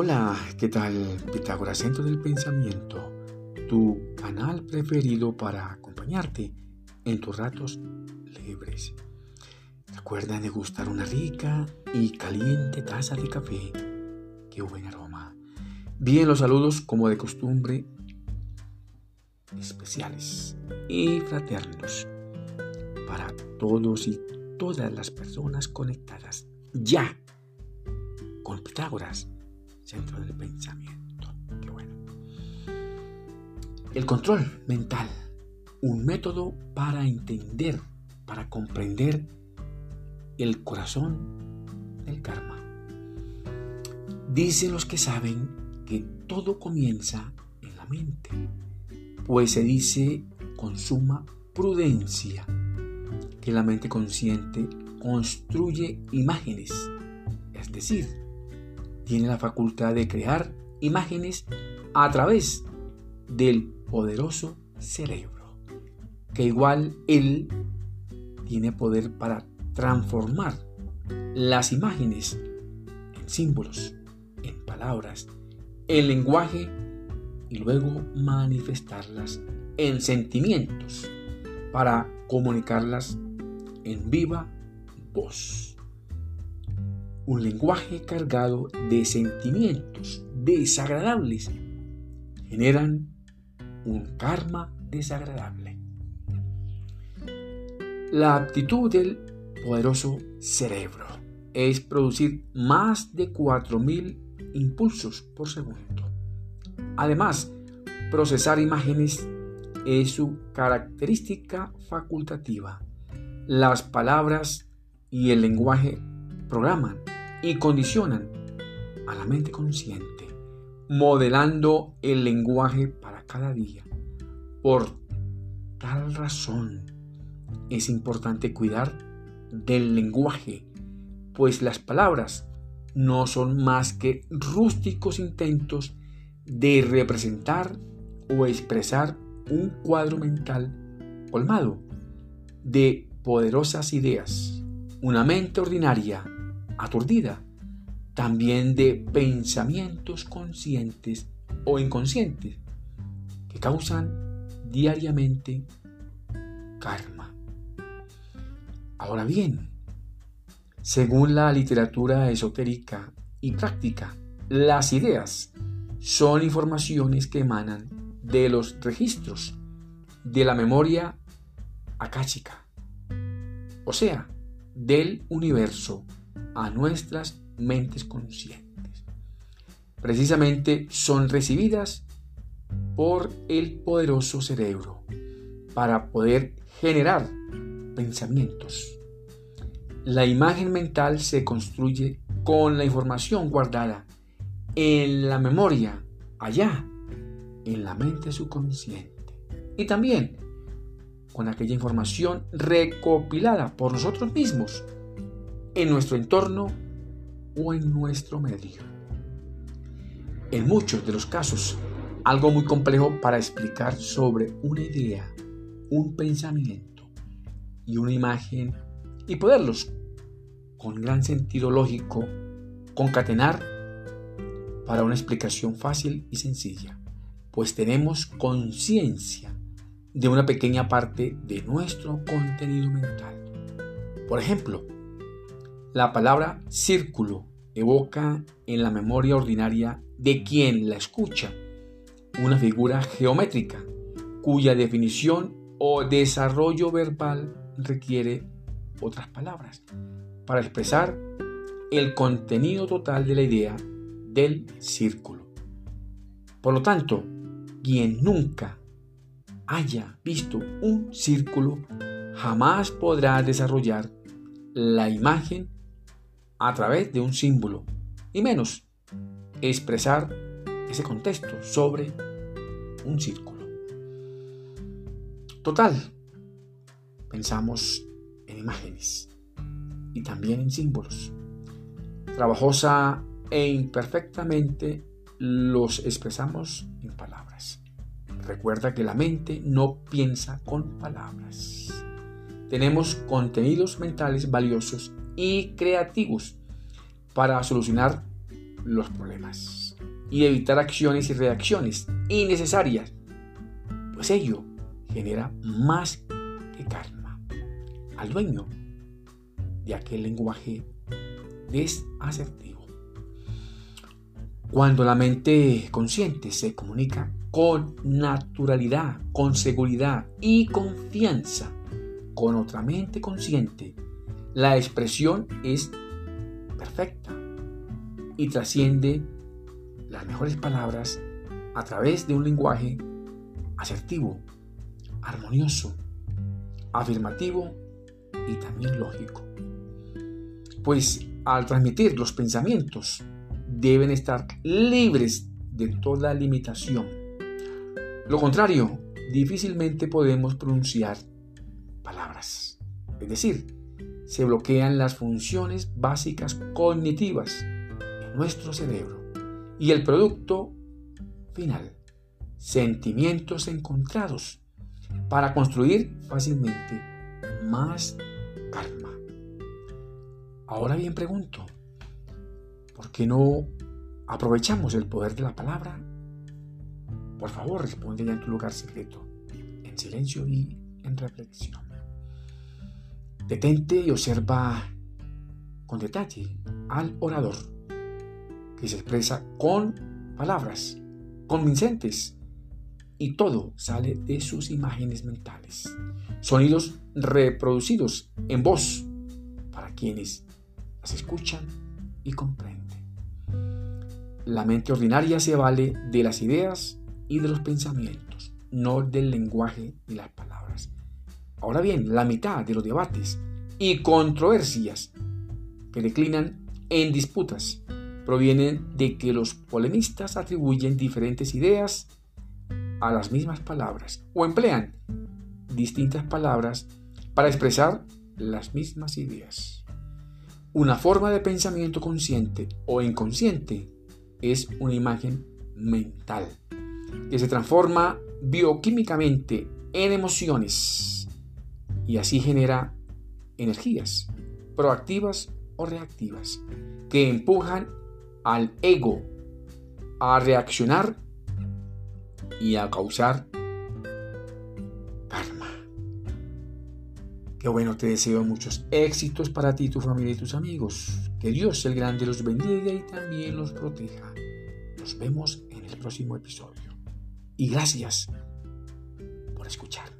Hola, ¿qué tal? Pitágoras Centro del Pensamiento, tu canal preferido para acompañarte en tus ratos libres. Recuerda degustar una rica y caliente taza de café. ¡Qué buen aroma! Bien, los saludos como de costumbre especiales y fraternos para todos y todas las personas conectadas ya con Pitágoras, centro del pensamiento. Qué bueno. El control mental, un método para entender, para comprender el corazón del karma. Dicen los que saben que todo comienza en la mente, pues se dice con suma prudencia que la mente consciente construye imágenes, es decir, tiene la facultad de crear imágenes a través del poderoso cerebro, que igual él tiene poder para transformar las imágenes en símbolos, en palabras, en lenguaje y luego manifestarlas en sentimientos para comunicarlas en viva voz. Un lenguaje cargado de sentimientos desagradables generan un karma desagradable. La aptitud del poderoso cerebro es producir más de 4.000 impulsos por segundo. Además, procesar imágenes es su característica facultativa. Las palabras y el lenguaje programan y condicionan a la mente consciente, modelando el lenguaje para cada día. Por tal razón, es importante cuidar del lenguaje, pues las palabras no son más que rústicos intentos de representar o expresar un cuadro mental colmado de poderosas ideas, una mente ordinaria, aturdida, también de pensamientos conscientes o inconscientes que causan diariamente karma. Ahora bien, según la literatura esotérica y práctica, las ideas son informaciones que emanan de los registros de la memoria akáshica, o sea, del universo a nuestras mentes conscientes. Precisamente son recibidas por el poderoso cerebro para poder generar pensamientos. La imagen mental se construye con la información guardada en la memoria allá en la mente subconsciente. Y también con aquella información recopilada por nosotros mismos en nuestro entorno o en nuestro medio. En muchos de los casos, algo muy complejo para explicar sobre una idea, un pensamiento y una imagen y poderlos, con gran sentido lógico, concatenar para una explicación fácil y sencilla pues tenemos conciencia de una pequeña parte de nuestro contenido mental. Por ejemplo, la palabra círculo evoca en la memoria ordinaria de quien la escucha una figura geométrica cuya definición o desarrollo verbal requiere otras palabras para expresar el contenido total de la idea del círculo. Por lo tanto, quien nunca haya visto un círculo jamás podrá desarrollar la imagen a través de un símbolo y menos expresar ese contexto sobre un círculo. Total, pensamos en imágenes y también en símbolos. Trabajosa e imperfectamente los expresamos en palabras. Recuerda que la mente no piensa con palabras. Tenemos contenidos mentales valiosos y creativos para solucionar los problemas. y evitar acciones y reacciones innecesarias, pues ello genera más que karma al dueño de aquel lenguaje desasertivo. Cuando la mente consciente se comunica con naturalidad, con seguridad y confianza con otra mente consciente, la expresión es perfecta y trasciende las mejores palabras a través de un lenguaje asertivo, armonioso, afirmativo y también lógico. Pues al transmitir los pensamientos deben estar libres de toda limitación. Lo contrario, difícilmente podemos pronunciar palabras. Es decir, se bloquean las funciones básicas cognitivas en nuestro cerebro y el producto final, sentimientos encontrados para construir fácilmente más karma. Ahora bien pregunto, ¿por qué no aprovechamos el poder de la palabra? Por favor, responde ya en tu lugar secreto, en silencio y en reflexión. Detente y observa con detalle al orador que se expresa con palabras convincentes y todo sale de sus imágenes mentales. Sonidos reproducidos en voz para quienes las escuchan y comprenden. La mente ordinaria se vale de las ideas y de los pensamientos, no del lenguaje y las palabras. Ahora bien, la mitad de los debates y controversias que declinan en disputas provienen de que los polemistas atribuyen diferentes ideas a las mismas palabras o emplean distintas palabras para expresar las mismas ideas. Una forma de pensamiento consciente o inconsciente es una imagen mental que se transforma bioquímicamente en emociones y así genera energías proactivas o reactivas que empujan al ego a reaccionar y a causar karma. Qué bueno, te deseo muchos éxitos para ti, tu familia y tus amigos. Que Dios el Grande los bendiga y también los proteja. Nos vemos en el próximo episodio. Y gracias por escuchar.